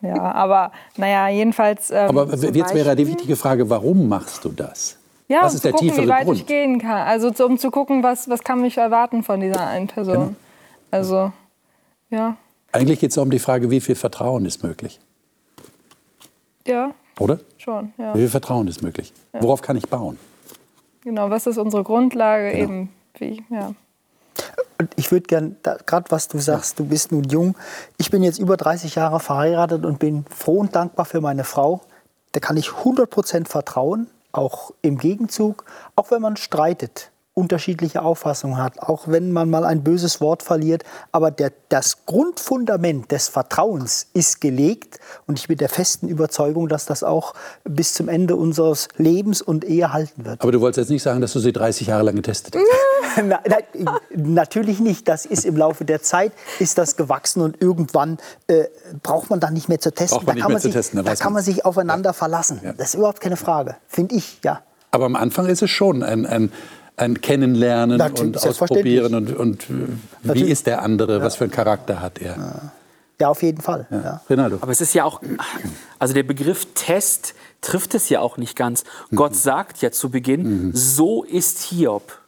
ja, aber naja, jedenfalls. Ähm, Aber jetzt wäre die Beispiel- wichtige Frage, warum machst du das? Ja, Was um ist zu der gucken, tiefere wie weit Grund? ich gehen kann. Also um zu gucken, was, was kann mich erwarten von dieser einen Person. Genau. Also, ja, Eigentlich geht es um die Frage, wie viel Vertrauen ist möglich, ja, oder? schon, ja. Wie viel Vertrauen ist möglich? Worauf kann ich bauen? Genau, was ist unsere Grundlage Genau. eben? Wie, ja. Und ich würde gern, gerade was du sagst, du bist nun jung. Ich bin jetzt über 30 Jahre verheiratet und bin froh und dankbar für meine Frau. Da kann ich 100% vertrauen, auch im Gegenzug, auch wenn man streitet, unterschiedliche Auffassungen hat, auch wenn man mal ein böses Wort verliert. Aber der, das Grundfundament des Vertrauens ist gelegt und ich bin der festen Überzeugung, dass das auch bis zum Ende unseres Lebens und Ehe halten wird. Aber du wolltest jetzt nicht sagen, dass du sie 30 Jahre lang getestet hast. Na, na, natürlich nicht. Das ist im Laufe der Zeit ist das gewachsen und irgendwann äh, braucht man dann nicht mehr zu testen. Braucht man nicht da kann mehr man zu sich, testen, da kann man. sich aufeinander verlassen. Ja. Das ist überhaupt keine Frage, finde ich. Ja. Aber am Anfang ist es schon ein, ein, ein Kennenlernen Natürlich, und. Ausprobieren und, und wie Natürlich. ist der andere, was für einen Charakter hat er. ja, auf jeden Fall. Ja. Rinaldo. Aber es ist ja auch, also der Begriff Test trifft es ja auch nicht ganz. Gott sagt ja zu Beginn, so ist Hiob.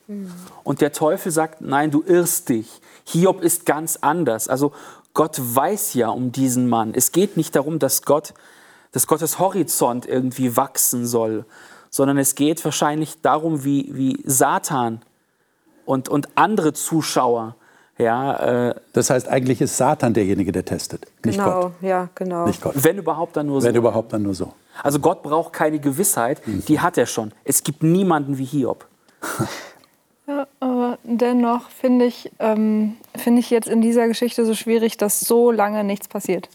Und der Teufel sagt, nein, du irrst dich. Hiob ist ganz anders. Also Gott weiß ja um diesen Mann. Es geht nicht darum, dass Gott, dass Gottes Horizont irgendwie wachsen soll, sondern es geht wahrscheinlich darum, wie, wie Satan und, und andere Zuschauer, ja, äh, Das heißt, eigentlich ist Satan derjenige, der testet, nicht genau, Gott. ja, genau. Nicht Gott. wenn überhaupt dann nur so. Wenn überhaupt, dann nur so. Also Gott braucht keine Gewissheit, die hat er schon. Es gibt niemanden wie Hiob. Ja, aber dennoch finde ich, ähm, finde ich jetzt in dieser Geschichte so schwierig, dass so lange nichts passiert.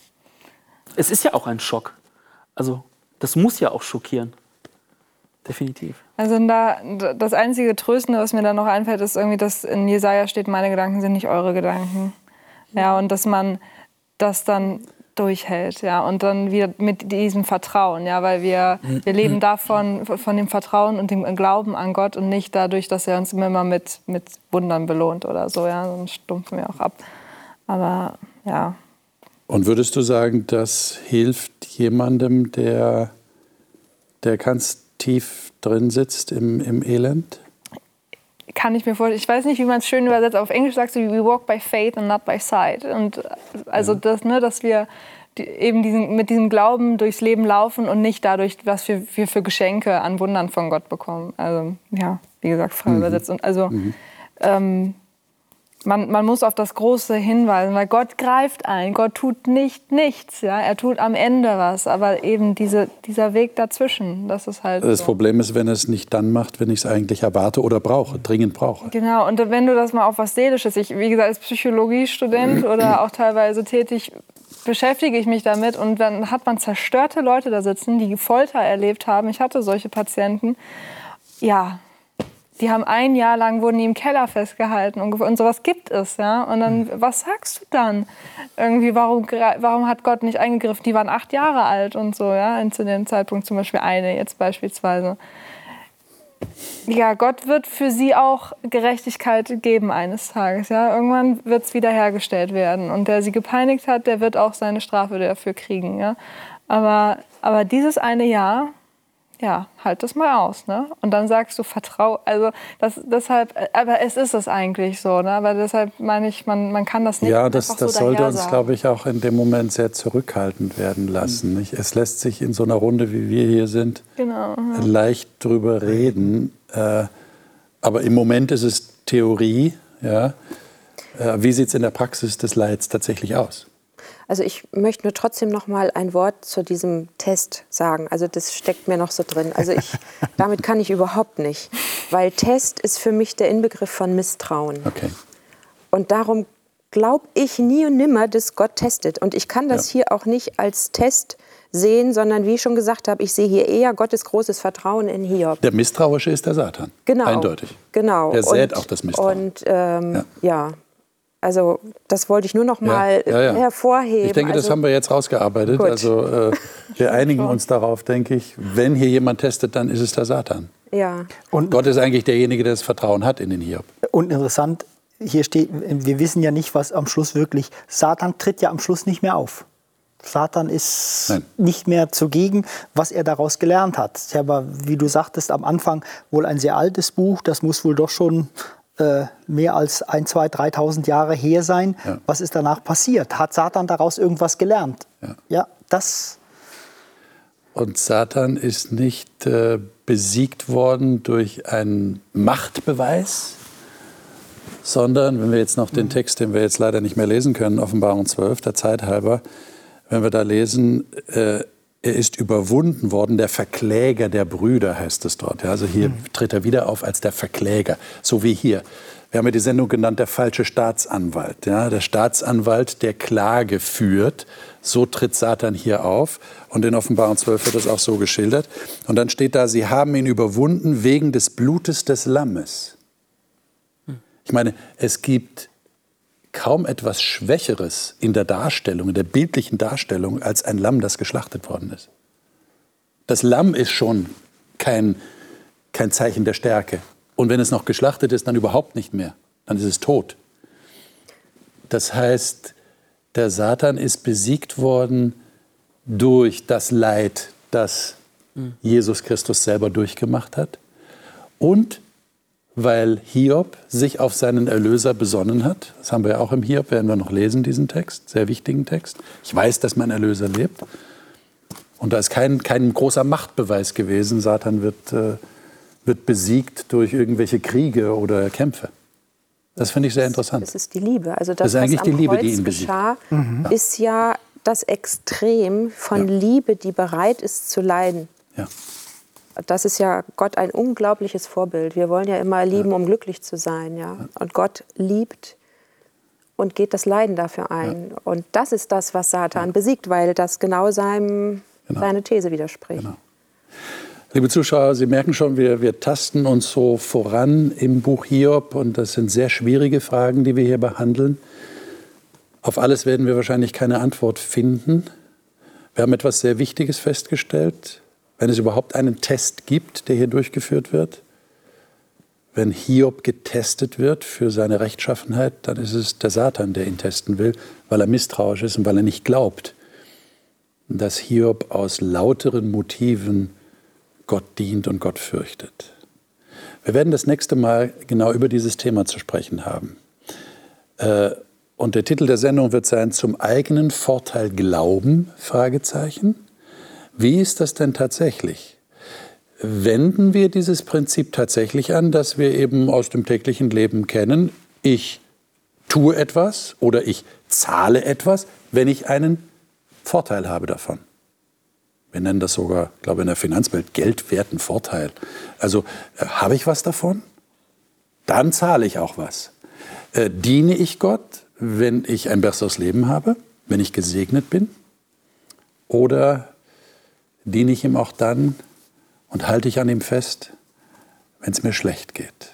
Es ist ja auch ein Schock. Also das muss ja auch schockieren. Definitiv. Also da, das einzige Tröstende, was mir da noch einfällt, ist irgendwie, dass in Jesaja steht, meine Gedanken sind nicht eure Gedanken. Ja, und dass man das dann durchhält, ja, und dann wieder mit diesem Vertrauen, ja, weil wir, wir leben davon, von dem Vertrauen und dem Glauben an Gott und nicht dadurch, dass er uns immer mit, mit Wundern belohnt oder so, ja, sonst stumpfen wir auch ab. Aber ja, Und würdest du sagen, das hilft jemandem, der, der ganz tief drin sitzt im, im Elend? Kann ich mir vorstellen. Ich weiß nicht, wie man es schön übersetzt. Auf Englisch sagst du, we walk by faith and not by sight. Und also das, ne, dass wir die, eben diesen, mit diesem Glauben durchs Leben laufen und nicht dadurch, was wir, wir für Geschenke an Wundern von Gott bekommen. Also ja, wie gesagt, frei übersetzt. Und also ähm, man, man muss auf das Große hinweisen, weil Gott greift ein. Gott tut nicht nichts. Ja? Er tut am Ende was. Aber eben diese, dieser Weg dazwischen, das ist halt. Das so. Problem ist, wenn er es nicht dann macht, wenn ich es eigentlich erwarte oder brauche, dringend brauche. Genau, und wenn du das mal auf was Seelisches, ich, wie gesagt, als Psychologiestudent oder auch teilweise tätig, beschäftige ich mich damit und dann hat man zerstörte Leute da sitzen, die Folter erlebt haben. Ich hatte solche Patienten. Ja, die haben ein Jahr lang, wurden die im Keller festgehalten und, und sowas gibt es, ja. Und dann, was sagst du dann? Irgendwie, warum, warum hat Gott nicht eingegriffen? Die waren acht Jahre alt und so, ja, zu dem Zeitpunkt zum Beispiel eine jetzt beispielsweise. Ja, Gott wird für sie auch Gerechtigkeit geben eines Tages. Ja? Irgendwann wird es wiederhergestellt werden. Und der sie gepeinigt hat, der wird auch seine Strafe dafür kriegen. Ja? Aber, aber dieses eine Jahr, ja, halt das mal aus. Ne? Und dann sagst du, vertrau. Also das, deshalb, aber es ist es eigentlich so. Ne? Aber deshalb meine ich, man, man kann das nicht Ja, das, einfach so das sollte uns, glaube ich, auch in dem Moment sehr zurückhaltend werden lassen. Nicht? Es lässt sich in so einer Runde, wie wir hier sind, Genau. leicht drüber reden. Äh, aber im Moment ist es Theorie. Ja? Äh, wie sieht es in der Praxis des Leids tatsächlich aus? Also ich möchte nur trotzdem noch mal ein Wort zu diesem Test sagen. Also das steckt mir noch so drin. Also ich, damit kann ich überhaupt nicht, weil Test ist für mich der Inbegriff von Misstrauen. Okay. Und darum glaube ich nie und nimmer, dass Gott testet. Und ich kann das Ja. hier auch nicht als Test sehen, sondern wie ich schon gesagt habe, ich sehe hier eher Gottes großes Vertrauen in Hiob. Der Misstrauische ist der Satan. Genau. Eindeutig. Genau. Der sät auch das Misstrauen. Und ähm, Ja. ja. Also das wollte ich nur noch mal ja, ja. hervorheben. Ich denke, das also, haben wir jetzt rausgearbeitet. Gut. Also äh, wir einigen uns darauf, denke ich. Wenn hier jemand testet, dann ist es der Satan. Ja. Und, Gott ist eigentlich derjenige, der das Vertrauen hat in den Hiob. und interessant, hier steht, wir wissen ja nicht, was am Schluss wirklich, Satan tritt ja am Schluss nicht mehr auf. Satan ist Nein. nicht mehr zugegen, was er daraus gelernt hat. Ja aber, wie du sagtest, am Anfang wohl ein sehr altes Buch. Das muss wohl doch schon äh, mehr als ein, zwei, 3.000 Jahre her sein. Ja. Was ist danach passiert? Hat Satan daraus irgendwas gelernt? Ja. ja das Und Satan ist nicht äh, besiegt worden durch einen Machtbeweis, sondern, wenn wir jetzt noch den Text, den wir jetzt leider nicht mehr lesen können, Offenbarung 12, der Zeit halber, wenn wir da lesen, äh, er ist überwunden worden, der Verkläger der Brüder heißt es dort. Ja, also hier tritt er wieder auf als der Verkläger, so wie hier. Wir haben ja die Sendung genannt, der falsche Staatsanwalt. Ja, der Staatsanwalt, der Klage führt. So tritt Satan hier auf. Und in Offenbarung 12 wird das auch so geschildert. Und dann steht da, sie haben ihn überwunden wegen des Blutes des Lammes. Ich meine, es gibt kaum etwas Schwächeres in der Darstellung, in der bildlichen Darstellung, als ein Lamm, das geschlachtet worden ist. Das Lamm ist schon kein, kein Zeichen der Stärke. Und wenn es noch geschlachtet ist, dann überhaupt nicht mehr. Dann ist es tot. Das heißt, der Satan ist besiegt worden durch das Leid, das Jesus Christus selber durchgemacht hat. Und weil Hiob sich auf seinen Erlöser besonnen hat. Das haben wir ja auch im Hiob, werden wir noch lesen, diesen Text, sehr wichtigen Text. Ich weiß, dass mein Erlöser lebt. Und da ist kein, kein großer Machtbeweis gewesen. Satan wird, äh, wird besiegt durch irgendwelche Kriege oder Kämpfe. Das finde ich sehr interessant. Das ist die Liebe. Also das, Das ist eigentlich was am die Liebe, Kreuz die ihn besiegt. geschah, ist ja das Extrem von Ja. Liebe, die bereit ist zu leiden. Ja. Das ist ja Gott ein unglaubliches Vorbild. Wir wollen ja immer lieben, um glücklich zu sein, ja. Und Gott liebt und geht das Leiden dafür ein. Und das ist das, was Satan besiegt, weil das genau seinem, Genau. seine These widerspricht. Genau. Liebe Zuschauer, Sie merken schon, wir, wir tasten uns so voran im Buch Hiob und das sind sehr schwierige Fragen, die wir hier behandeln. Auf alles werden wir wahrscheinlich keine Antwort finden. Wir haben etwas sehr Wichtiges festgestellt. Wenn es überhaupt einen Test gibt, der hier durchgeführt wird, wenn Hiob getestet wird für seine Rechtschaffenheit, dann ist es der Satan, der ihn testen will, weil er misstrauisch ist und weil er nicht glaubt, dass Hiob aus lauteren Motiven Gott dient und Gott fürchtet. Wir werden das nächste Mal genau über dieses Thema zu sprechen haben. Äh, Und der Titel der Sendung wird sein Zum eigenen Vorteil glauben? Fragezeichen. Wie ist das denn tatsächlich? Wenden wir dieses Prinzip tatsächlich an, dass wir eben aus dem täglichen Leben kennen, ich tue etwas oder ich zahle etwas, wenn ich einen Vorteil habe davon. Wir nennen das sogar, glaube ich, in der Finanzwelt geldwerten Vorteil. Also äh, habe ich was davon? Dann zahle ich auch was. Äh, diene ich Gott, wenn ich ein besseres Leben habe, wenn ich gesegnet bin? Oder diene ich ihm auch dann und halte ich an ihm fest, wenn es mir schlecht geht?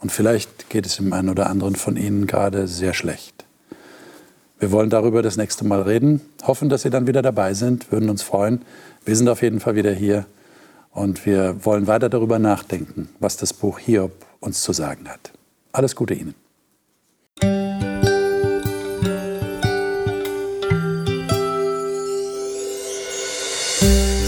Und vielleicht geht es dem einen oder anderen von Ihnen gerade sehr schlecht. Wir wollen darüber das nächste Mal reden, hoffen, dass Sie dann wieder dabei sind, würden uns freuen. Wir sind auf jeden Fall wieder hier und wir wollen weiter darüber nachdenken, was das Buch Hiob uns zu sagen hat. Alles Gute Ihnen.